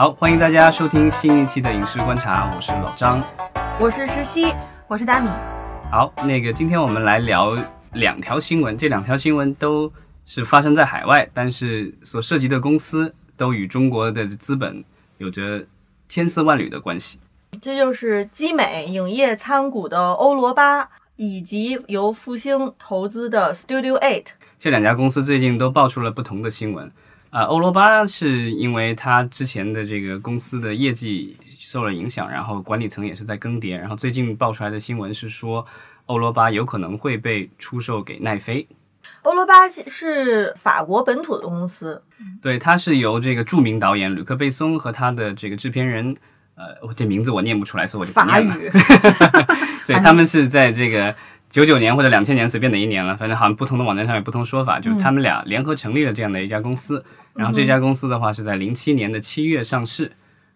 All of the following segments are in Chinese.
好，欢迎大家收听新一期的影视观察，我是老张。我是石溪，我是大米。好，那个今天我们来聊两条新闻，这两条新闻都是发生在海外，但是所涉及的公司都与中国的资本有着千丝万缕的关系。这就是基美影业参股的欧罗巴，以及由复兴投资的 Studio Eight。这两家公司最近都爆出了不同的新闻。啊，欧罗巴是因为它之前的这个公司的业绩受了影响，然后管理层也是在更迭，然后最近爆出来的新闻是说，欧罗巴有可能会被出售给奈飞。欧罗巴是法国本土的公司，对，它是由这个著名导演吕克贝松和他的这个制片人，呃，这名字我念不出来，所以我就不法。语。对，他们是在这个九九年或者两千年，随便哪一年了，反正好像不同的网站上有不同说法，就是他们俩联合成立了这样的一家公司。然后这家公司的话是在零七年的七月上市，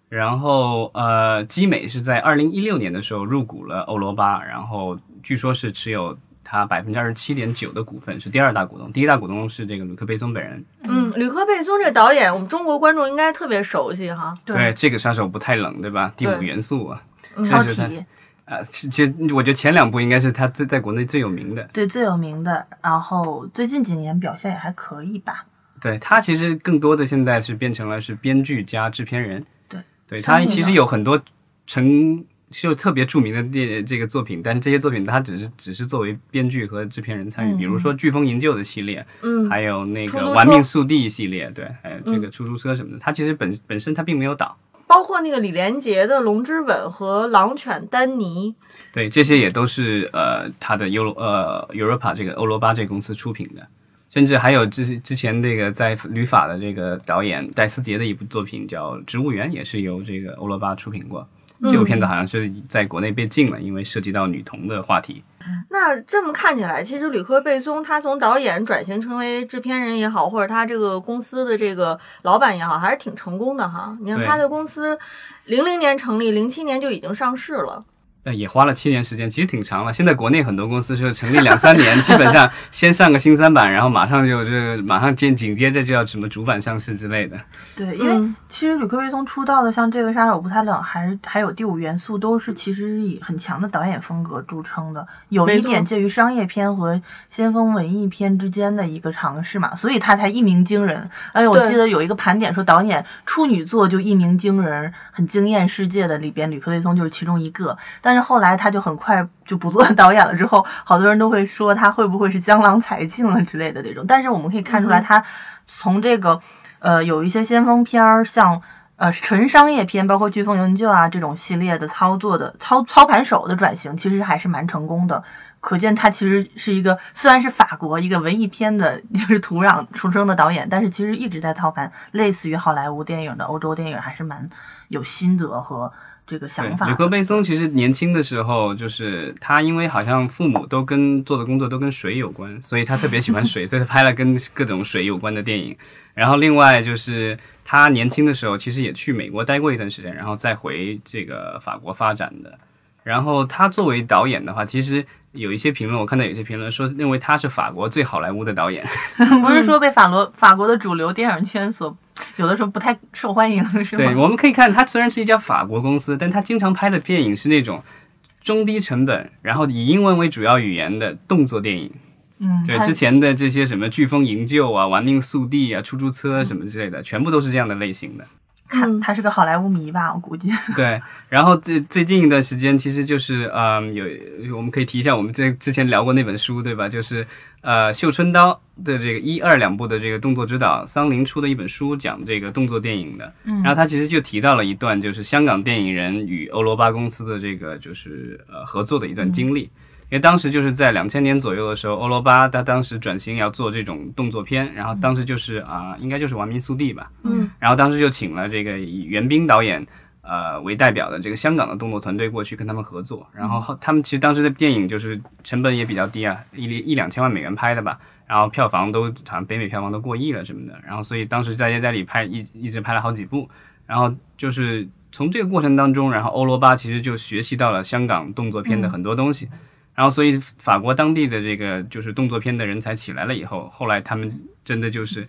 然后呃，基美是在二零一六年的时候入股了欧罗巴，然后据说是持有它百分之二十七点九的股份，是第二大股东，第一大股东是这个吕克贝松本人。嗯，吕克贝松这个导演，我们中国观众应该特别熟悉哈。对，这个杀手不太冷，对吧？第五元素啊，这是啊，其其实我觉得前两部应该是他最在国内最有名的。对最有名的，然后最近几年表现也还可以吧。对他其实更多的现在是变成了是编剧加制片人。对，对他其实有很多成就特别著名的电这个作品，但是这些作品他只是只是作为编剧和制片人参与，嗯比如说《飓风营救》的系列，嗯，还有那个玩命速递》系列，对，还有这嗯个出租车什么的，他其实本本身他并没有导。包括那个李连杰的《龙之吻》和《狼犬丹尼对，这些也都是呃他的优呃 Europa 这个欧罗巴这个公司出品的，甚至还有之之前这个在旅法的这个导演戴思杰的一部作品叫《植物园》，也是由这个欧罗巴出品过。这部片子好像是在国内被禁了，因为涉及到女童的话题。》。那这么看起来，其实吕克贝松他从导演转型成为制片人也好，或者他这个公司的这个老板也好，还是挺成功的哈。你看他的公司，零零年成立，零七年就已经上市了。但也花了七年时间，其实挺长了。现在国内很多公司是成立两三年，基本上先上个新三板，然后马上就这马上接紧接着就要什么主板上市之类的。对，因为嗯其实吕克威松出道的，像这个《杀手不太冷》，还还有《第五元素》，都是其实以很强的导演风格著称的，有一点介于商业片和先锋文艺片之间的一个尝试嘛，所以他才一鸣惊人。而且我记得有一个盘点说，导演处女作就一鸣惊人，很惊艳世界的里边，吕克威松就是其中一个。但是后来他就很快就不做导演了，之后好多人都会说他会不会是江郎才尽了之类的这种。但是我们可以看出来，嗯他从这个呃有一些先锋片儿，像呃纯商业片，包括《飓风营救》啊这种系列的操作的操操盘手的转型，其实还是蛮成功的。可见他其实是一个虽然是法国一个文艺片的就是土壤出生的导演，但是其实一直在操盘类似于好莱坞电影的欧洲电影，还是蛮有心得和这个想法。吕克贝松其实年轻的时候，就是他因为好像父母都跟做的工作都跟水有关，所以他特别喜欢水，所以他拍了跟各种水有关的电影。然后另外就是他年轻的时候其实也去美国待过一段时间，然后再回这个法国发展的。然后他作为导演的话，其实有一些评论，我看到有些评论说认为他是法国最好莱坞的导演。不是说被法罗法国的主流电影圈所 有的时候不太受欢迎，是吗？对，我们可以看，它虽然是一家法国公司，但它经常拍的电影是那种中低成本，然后以英文为主要语言的动作电影。嗯，对，之前的这些什么《飓风营救》啊、《玩命速递》啊、出租车什么之类的，全部都是这样的类型的。看他是个好莱坞迷吧，我估计。对，然后最最近一段时间，其实就是嗯，有我们可以提一下我们这之前聊过那本书，对吧？就是呃，绣春刀的这个一二两部的这个动作指导，桑林出的一本书，讲这个动作电影的。嗯然后他其实就提到了一段，就是香港电影人与欧罗巴公司的这个就是呃合作的一段经历。因为当时就是在两千年左右的时候，欧罗巴他当时转型要做这种动作片，然后当时就是啊、应该就是《玩命速递》吧，嗯，然后当时就请了这个以袁冰导演呃为代表的这个香港的动作团队过去跟他们合作，然后后他们其实当时的电影就是成本也比较低啊，一一两千万美元拍的吧，然后票房都好像北美票房都过亿了什么的，然后所以当时在在里拍一一直拍了好几部，然后就是从这个过程当中，然后欧罗巴其实就学习到了香港动作片的很多东西。然后，所以法国当地的这个就是动作片的人才起来了以后，后来他们真的就是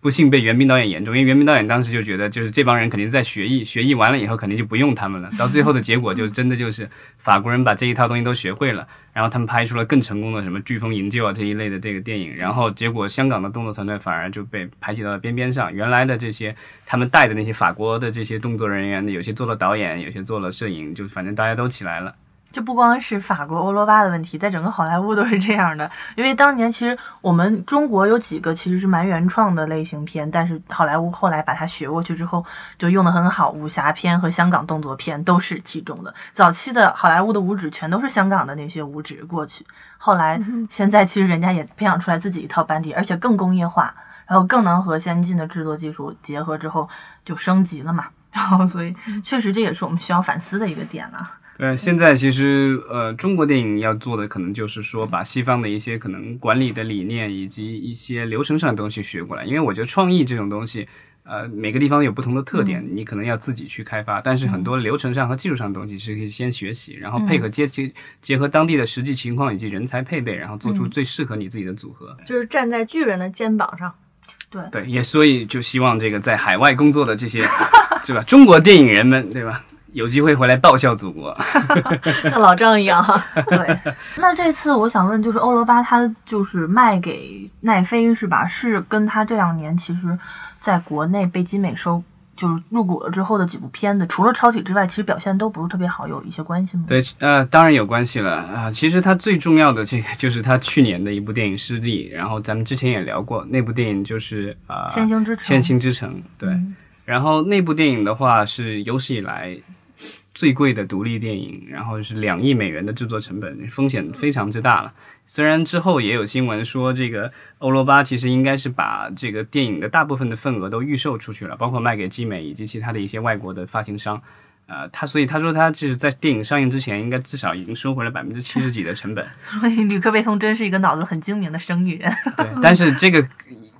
不幸被袁冰导演言中，因为袁冰导演当时就觉得，就是这帮人肯定在学艺，学艺完了以后肯定就不用他们了。到最后的结果就真的就是法国人把这一套东西都学会了，然后他们拍出了更成功的什么《飓风营救》啊这一类的这个电影，然后结果香港的动作团队反而就被排挤到了边边上。原来的这些他们带的那些法国的这些动作人员，有些做了导演，有些做了摄影，就反正大家都起来了。这不光是法国欧罗巴的问题，在整个好莱坞都是这样的。因为当年其实我们中国有几个其实是蛮原创的类型片，但是好莱坞后来把它学过去之后，就用的很好。武侠片和香港动作片都是其中的。早期的好莱坞的武指全都是香港的那些武指过去，后来现在其实人家也培养出来自己一套班底，而且更工业化，然后更能和先进的制作技术结合之后就升级了嘛。然后所以确实这也是我们需要反思的一个点了。对，现在其实呃，中国电影要做的可能就是说，把西方的一些可能管理的理念以及一些流程上的东西学过来。因为我觉得创意这种东西，呃，每个地方有不同的特点，你可能要自己去开发。但是很多流程上和技术上的东西是可以先学习，然后配合结结结合当地的实际情况以及人才配备，然后做出最适合你自己的组合。就是站在巨人的肩膀上。对对，也所以就希望这个在海外工作的这些，是吧？中国电影人们，对吧？有机会回来报效祖国，像老张一样。对，那这次我想问，就是欧罗巴它就是卖给奈飞是吧？是跟他这两年其实在国内被金美收，就是入股了之后的几部片子，除了超体之外，其实表现都不是特别好，有一些关系吗？对，呃，当然有关系了啊。其实它最重要的这个就是他去年的一部电影失利，然后咱们之前也聊过，那部电影就是啊，《千星之城》。千星之城，对。然后那部电影的话是有史以来。最贵的独立电影，然后是两亿美元的制作成本，风险非常之大了。虽然之后也有新闻说，这个欧罗巴其实应该是把这个电影的大部分的份额都预售出去了，包括卖给集美以及其他的一些外国的发行商。呃，他所以他说他就是在电影上映之前，应该至少已经收回了百分之七十几的成本。所以吕克贝松真是一个脑子很精明的生意人。对，但是这个。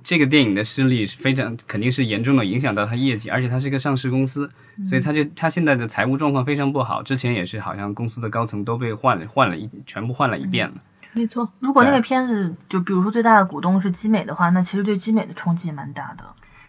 这个电影的失利是非常肯定是严重的影响到它业绩，而且它是一个上市公司，所以它就它现在的财务状况非常不好。之前也是好像公司的高层都被换了换了一全部换了一遍了。没错，如果那个片子就比如说最大的股东是基美的话，那其实对基美的冲击也蛮大的。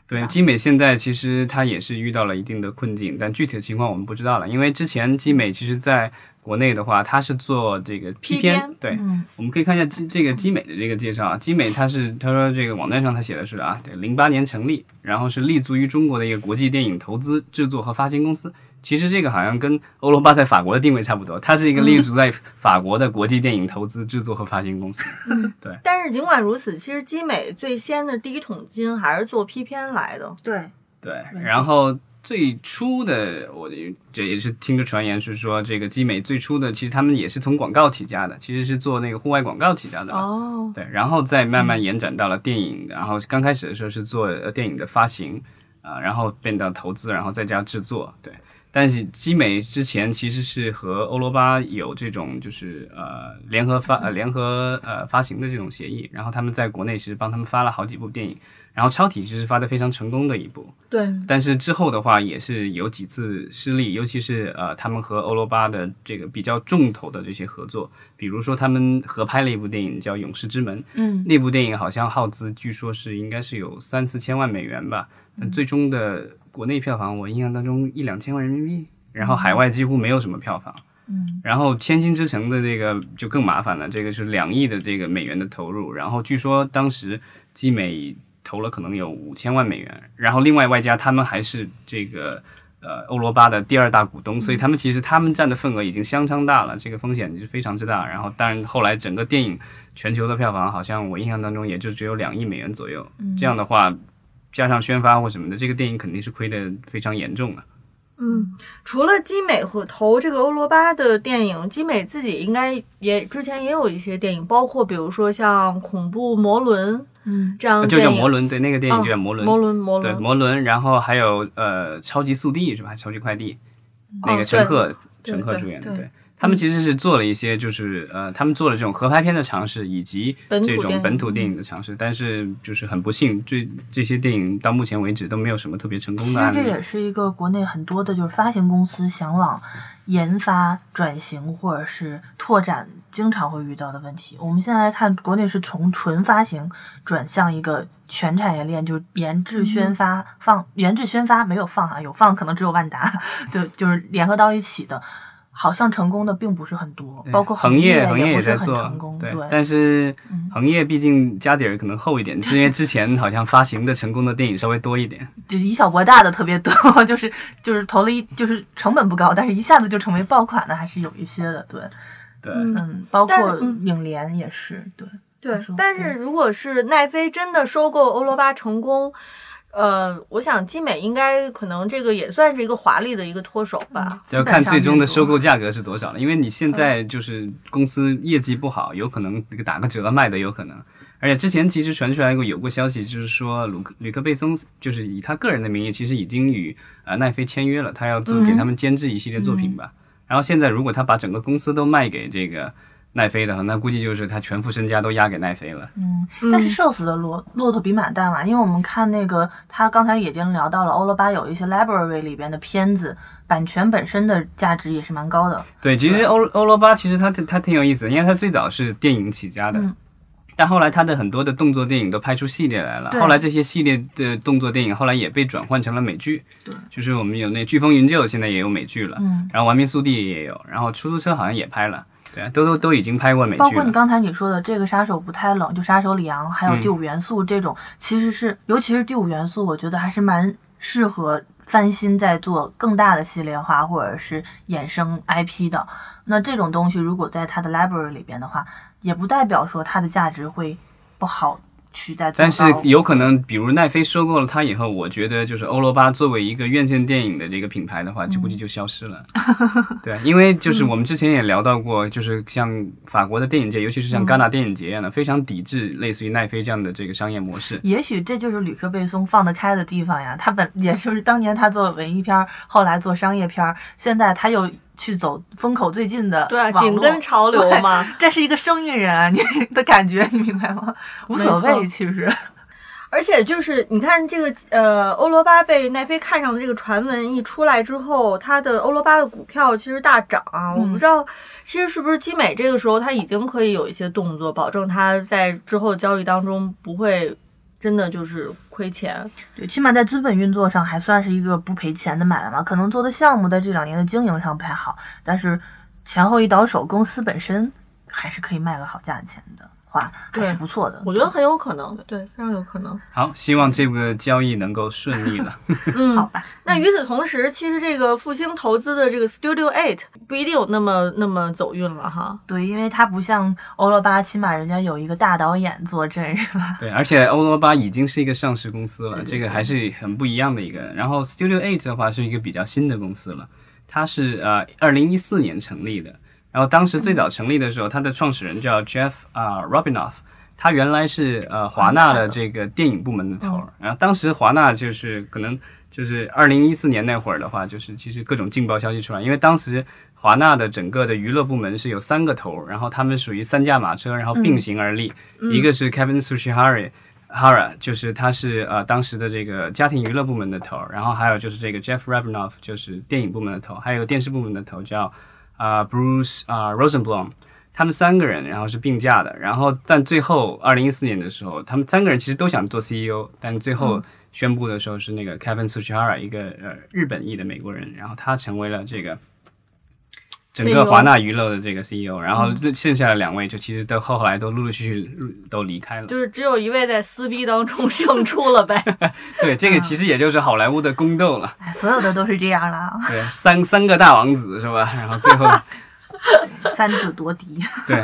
对，基美现在其实它也是遇到了一定的困境，但具体的情况我们不知道了，因为之前基美其实在。国内的话，它是做这个 P 片，对，我们可以看一下这这个基美的这个介绍啊。基美它是他说这个网站上他写的是啊，对，零八年成立，然后是立足于中国的一个国际电影投资、制作和发行公司。其实这个好像跟欧罗巴在法国的定位差不多，它是一个立足在法国的国际电影投资、制作和发行公司。对。但是尽管如此，其实基美最先的第一桶金还是做 P 片来的。对对，然后。最初的，我这也是听着传言是说，这个基美最初的其实他们也是从广告起家的，其实是做那个户外广告起家的。哦，对，然后再慢慢延展到了电影，然后刚开始的时候是做电影的发行，啊，然后变到投资，然后再加制作。对，但是基美之前其实是和欧罗巴有这种就是呃联合发呃联合呃发行的这种协议，然后他们在国内其实帮他们发了好几部电影。然后超体其实发的非常成功的一部，对，但是之后的话也是有几次失利，尤其是呃他们和欧罗巴的这个比较重头的这些合作，比如说他们合拍了一部电影叫《勇士之门》，嗯，那部电影好像耗资据说是应该是有三四千万美元吧，但最终的国内票房我印象当中一两千万人民币，然后海外几乎没有什么票房，嗯，然后《千星之城》的这个就更麻烦了，这个是两亿的这个美元的投入，然后据说当时基美。投了可能有五千万美元，然后另外外加他们还是这个呃欧罗巴的第二大股东，所以他们其实他们占的份额已经相当大了，这个风险是非常之大。然后当然后来整个电影全球的票房好像我印象当中也就只有两亿美元左右，这样的话加上宣发或什么的，这个电影肯定是亏得非常严重的。嗯，除了基美和投这个欧罗巴的电影，基美自己应该也之前也有一些电影，包括比如说像恐怖魔轮，嗯，这样就叫魔轮，对，那个电影就叫魔轮，魔轮，魔轮，对，魔轮。然后还有呃，超级速递是吧？超级快递，那个陈赫，陈赫主演的，对，他们其实是做了一些，就是呃，他们做了这种合拍片的尝试，以及这种本土电影的尝试，但是就是很不幸，这这些电影到目前为止都没有什么特别成功的案例。实这也是一个国内很多的，就是发行公司想往研发、转型或者是拓展，经常会遇到的问题。我们现在来看，国内是从纯发行转向一个全产业链，就是研制、宣发、放研制、宣发没有放啊，有放可能只有万达，就就是联合到一起的。好像成功的并不是很多，包括恒业恒业也在做成功，对对，但是嗯恒业毕竟家底儿可能厚一点，是因为之前好像发行的成功的电影稍微多一点。就是以小博大的特别多，就是就是投了一就是成本不高，但是一下子就成为爆款的还是有一些的，对，对，嗯嗯，包括影联也是，对，对，但是如果是奈飞真的收购欧罗巴成功，呃，我想精美应该可能这个也算是一个华丽的一个脱手吧。要看最终的收购价格是多少了。因为你现在就是公司业绩不好，有可能这个打个折卖的有可能。而且之前其实传出来过有过消息，就是说鲁克吕克贝松就是以他个人的名义，其实已经与呃奈飞签约了，他要做给他们监制一系列作品吧。然后现在如果他把整个公司都卖给这个奈飞的话，那估计就是他全副身家都押给奈飞了。嗯，嗯但是瘦死的骆骆驼比马大嘛，因为我们看那个他刚才已经聊到了欧罗巴有一些 library 里边的片子，版权本身的价值也是蛮高的，对，其实欧欧罗巴其实它它挺有意思的，因为它最早是电影起家的，嗯但后来它的很多的动作电影都拍出系列来了。后来这些系列的动作电影后来也被转换成了美剧，对，就是我们有那《飓风营救》现在也有美剧了，嗯。然后《玩命速递》也有，然后《出租车》好像也拍了，对啊，都都都已经拍过美剧了。包括你刚才你说的这个杀手不太冷，就杀手里昂，还有嗯第五元素这种，其实是尤其是第五元素，我觉得还是蛮适合翻新再做更大的系列化或者是衍生 IP 的。那这种东西如果在它的 library 里边的话，也不代表说它的价值会不好但是有可能，比如奈飞收购了它以后，我觉得就是欧罗巴作为一个院线电影的这个品牌的话，就估计就消失了。对，因为就是我们之前也聊到过，就是像法国的电影界，尤其是像戛纳电影节一样的，非常抵制类似于奈飞这样的这个商业模式。也许这就是吕克贝松放得开的地方呀。他本也就是当年他做文艺片儿，后来做商业片儿，现在他又去走风口最近的对啊，紧跟潮流嘛。这是一个生意人啊，你的感觉，你明白吗？无所谓，其实。而且就是你看这个呃，欧罗巴被奈飞看上的这个传闻一出来之后，它的欧罗巴的股票其实大涨、啊我不知道，其实是不是基美这个时候它已经可以有一些动作，保证它在之后交易当中不会真的就是亏钱。对，起码在资本运作上还算是一个不赔钱的买卖嘛。可能做的项目在这两年的经营上不太好，但是前后一倒手，公司本身还是可以卖个好价钱的话，还对是不错的。我觉得很有可能，对，非常有可能。好，希望这个交易能够顺利了。嗯，好吧。那与此同时，其实这个复兴投资的这个 Studio Eight 不一定有那么那么走运了哈。对，因为它不像欧罗巴，起码人家有一个大导演坐镇，是吧？对，而且欧罗巴已经是一个上市公司了，对对这个还是很不一样的一个。然后 Studio Eight 的话是一个比较新的公司了，它是呃二零一四年成立的。然后当时最早成立的时候，它的创始人叫 Jeff 啊、Robinoff，他原来是呃华纳的这个电影部门的头儿。然后当时华纳就是可能就是二零一四年那会儿的话，就是其实各种劲爆消息出来，因为当时华纳的整个的娱乐部门是有三个头儿，然后他们属于三驾马车，然后并行而立，一个是 Kevin Sushihara。Hara 就是他是呃当时的这个家庭娱乐部门的头儿，然后还有就是这个 Jeff Rabinoff 就是电影部门的头，还有电视部门的头叫啊、Bruce 啊、Rosenblum，他们三个人然后是并驾的，然后但最后二零一四年的时候，他们三个人其实都想做 CEO，但最后宣布的时候是那个 Kevin Suchihara 一个呃日本裔的美国人，然后他成为了这个。整个华纳娱乐的这个 CEO，然后剩下的两位就其实都后来都陆陆续续都离开了。就是只有一位在撕逼当中 胜出了呗。对，这个其实也就是好莱坞的宫斗了。哎，所有的都是这样啦，对，三三个大王子是吧？然后最后三子夺嫡。对，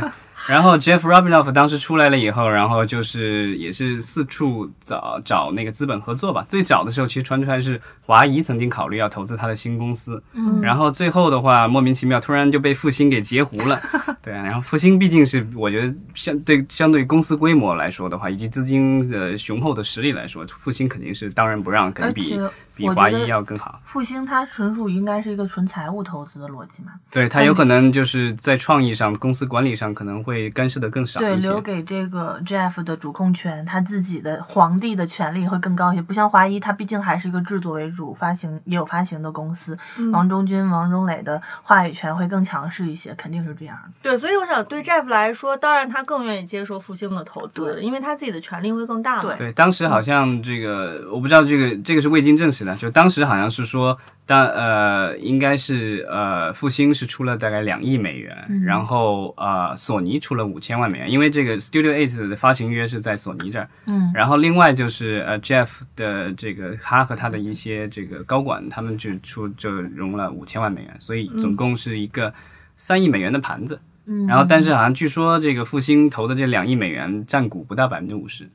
然后 Jeff Robinoff 当时出来了以后，然后就是也是四处找找那个资本合作吧。最早的时候，其实传出来是华谊曾经考虑要投资他的新公司，嗯然后最后的话莫名其妙突然就被复兴给截胡了。对啊，然后复兴毕竟是我觉得相对相对于公司规模来说的话，以及资金的雄厚的实力来说，复兴肯定是当仁不让，肯定比且比华谊要更好。复兴它纯属应该是一个纯财务投资的逻辑嘛，对它有可能就是在创意上、公司管理上可能会干涉的更少对，留给这个 Jeff 的主控权，他自己的皇帝的权力会更高一些。不像华谊，它毕竟还是一个制作为主、发行也有发行的公司。嗯王中军、王中磊的话语权会更强势一些，肯定是这样的。对，所以我想对 Jeff 来说，当然他更愿意接受复兴的投资，因为他自己的权利会更大嘛。对对，当时好像这个我不知道这个这个是未经证实的，就当时好像是说，当呃应该是呃复兴是出了大概两亿美元，嗯然后呃索尼出了五千万美元，因为这个 Studio Eight 的发行约是在索尼这儿，嗯，然后另外就是呃 Jeff 的这个他和他的一些这个高管，他们就出就融了五千万美元，所以总共是一个三亿美元的盘子。嗯然后但是好像据说这个复兴投的这两亿美元占股不到百分之五十。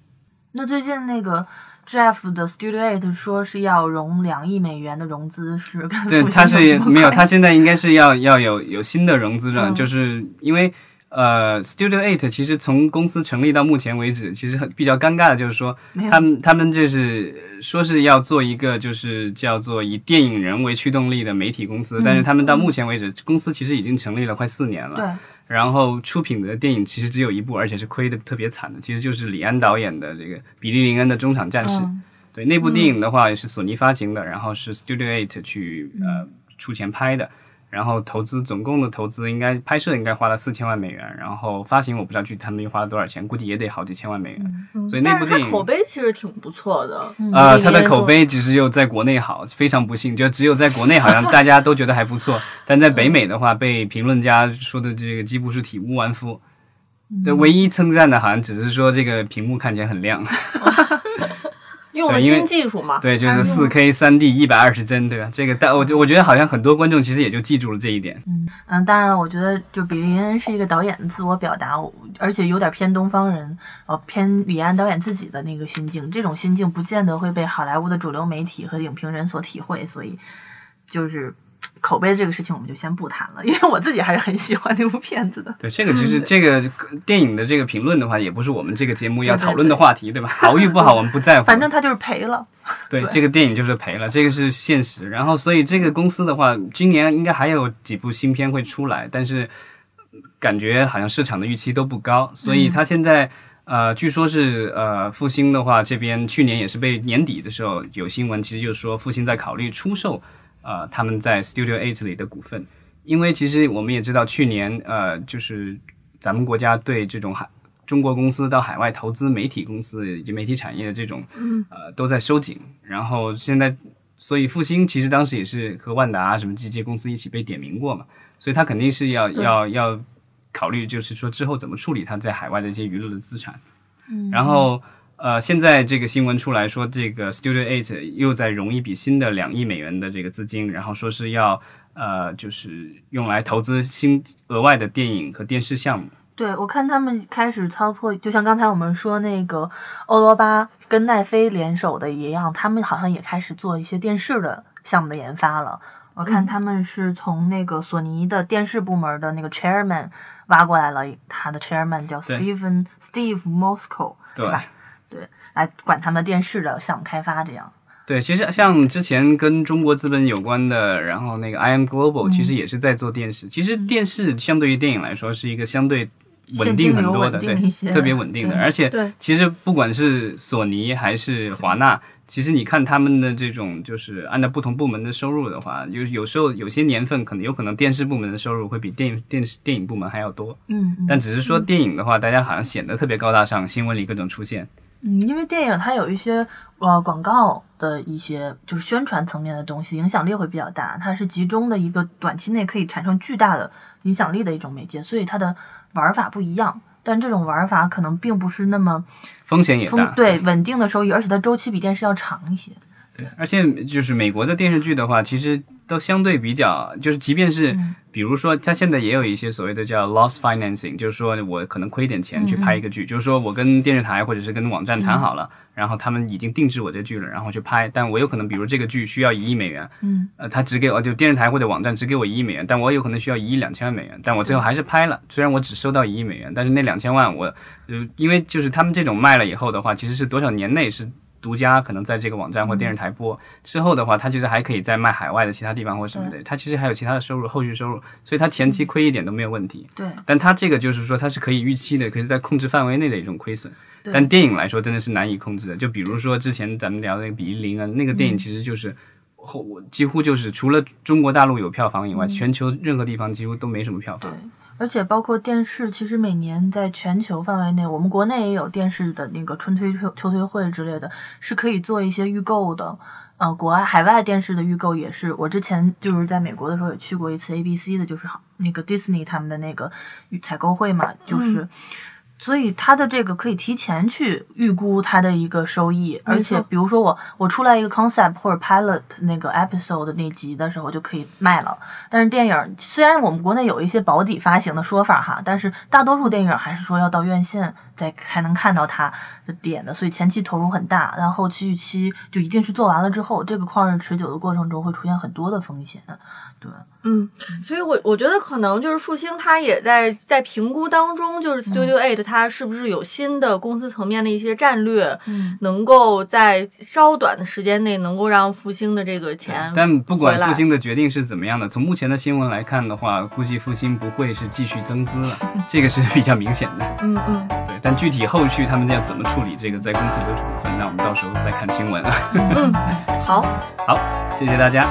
那最近那个 Jeff 的 Studio Eight 说是要融两亿美元的融资，是跟对，他是没有，他现在应该是要要有有新的融资了，嗯就是因为呃，Studio Eight 其实从公司成立到目前为止，其实很比较尴尬的就是说，他们他们就是说是要做一个就是叫做以电影人为驱动力的媒体公司，但是他们到目前为止，公司其实已经成立了快四年了，对，然后出品的电影其实只有一部，而且是亏的特别惨的，其实就是李安导演的这个比利林恩的中场战士。嗯。对，那部电影的话也是索尼发行的，然后是 Studio Eight 去呃出钱拍的，然后投资总共的投资应该拍摄应该花了四千万美元，然后发行我不知道具体他们又花了多少钱，估计也得好几千万美元。嗯所以那部电影口碑其实挺不错的。呃，嗯它的口碑只是有在国内好，非常不幸，就只有在国内好像大家都觉得还不错，但在北美的话，被评论家说的这个几乎是体无完肤。对，唯一称赞的好像只是说这个屏幕看起来很亮 用了新技术嘛。对，就是四 K 三 D 一百二十帧，对吧？这个但我就我觉得好像很多观众其实也就记住了这一点。嗯嗯，当然，我觉得就比利林恩是一个导演的自我表达，而且有点偏东方人，呃，偏李安导演自己的那个心境。这种心境不见得会被好莱坞的主流媒体和影评人所体会，所以就是口碑这个事情我们就先不谈了，因为我自己还是很喜欢那部片子的。对，这个其实这个电影的这个评论的话，也不是我们这个节目要讨论的话题，对吧？好与不好我们不在乎，反正他就是赔了。对对这个电影就是赔了，这个是现实。然后，所以这个公司的话，今年应该还有几部新片会出来，但是感觉好像市场的预期都不高，所以他现在。呃，据说是呃，复兴的话，这边去年也是被年底的时候有新闻，其实就是说复兴在考虑出售呃他们在 Studio Eight 里的股份，因为其实我们也知道，去年呃就是咱们国家对这种海中国公司到海外投资媒体公司以及媒体产业的这种呃都在收紧，然后现在所以复兴其实当时也是和万达啊什么这些公司一起被点名过嘛，所以他肯定是要要要考虑，就是说之后怎么处理他在海外的一些娱乐的资产。嗯，然后呃，现在这个新闻出来说，这个 Studio Eight 又在融一笔新的两亿美元的这个资金，然后说是要呃，就是用来投资新额外的电影和电视项目。对，我看他们开始操作，就像刚才我们说那个欧罗巴跟奈飞联手的一样，他们好像也开始做一些电视的项目的研发了。我看他们是从那个索尼的电视部门的那个 chairman 挖过来了，他的 chairman 叫 Steven Steve Moscow，对吧？对，来管他们电视的项目开发这样。对，其实像之前跟中国资本有关的，然后那个 I M Global 其实也是在做电视。其实电视相对于电影来说是一个相对稳定很多的，对，特别稳定的。而且对其实不管是索尼还是华纳，其实你看他们的这种就是按照不同部门的收入的话，有有时候有些年份可能有可能电视部门的收入会比电影电视电影部门还要多。嗯，嗯但只是说电影的话，大家好像显得特别高大上，新闻里各种出现。嗯，因为电影它有一些呃广告的一些就是宣传层面的东西，影响力会比较大。它是集中的一个短期内可以产生巨大的影响力的一种媒介，所以它的玩法不一样。但这种玩法可能并不是那么风险也大，风对稳定的收益，而且它周期比电视要长一些。对而且就是美国的电视剧的话，其实都相对比较，就是即便是嗯。比如说，他现在也有一些所谓的叫 loss financing，就是说我可能亏一点钱去拍一个剧，就是说我跟电视台或者是跟网站谈好了，然后他们已经定制我这剧了，然后去拍，但我有可能比如这个剧需要一亿美元，嗯，呃，他只给我就电视台或者网站只给我一亿美元，但我有可能需要一亿两千万美元，但我最后还是拍了，虽然我只收到一亿美元，但是那两千万我，呃，因为就是他们这种卖了以后的话，其实是多少年内是。独家可能在这个网站或电视台播、之后的话，它其实还可以再卖海外的其他地方或什么的，它其实还有其他的收入，后续收入，所以它前期亏一点都没有问题。对，但它这个就是说它是可以预期的，可以在控制范围内的一种亏损。对但电影来说真的是难以控制的，就比如说之前咱们聊的那个《比利林恩》，那个电影其实就是后我几乎就是除了中国大陆有票房以外，全球任何地方几乎都没什么票对房。，而且包括电视，其实每年在全球范围内，我们国内也有电视的那个春推秋秋推会之类的，是可以做一些预购的。呃，国外海外电视的预购也是，我之前就是在美国的时候也去过一次 ABC 的，就是那个 Disney 他们的那个预采购会嘛，就是。所以它的这个可以提前去预估它的一个收益，而且比如说我我出来一个 concept 或者 pilot 那个 episode 的那集的时候就可以卖了。但是电影虽然我们国内有一些保底发行的说法哈，但是大多数电影还是说要到院线再才能看到它的点的，所以前期投入很大，然后后期预期就一定是做完了之后，这个旷日持久的过程中会出现很多的风险。对，嗯，所以我我觉得可能就是复兴，它也在在评估当中，就是 Studio Eight 它是不是有新的公司层面的一些战略，嗯，能够在稍短的时间内能够让复兴的这个钱但不管复兴的决定是怎么样的，从目前的新闻来看的话，估计复兴不会是继续增资了，这个是比较明显的。嗯嗯对，但具体后续他们要怎么处处理这个在公司里的处分那我们到时候再看新闻啊。嗯好。好谢谢大家。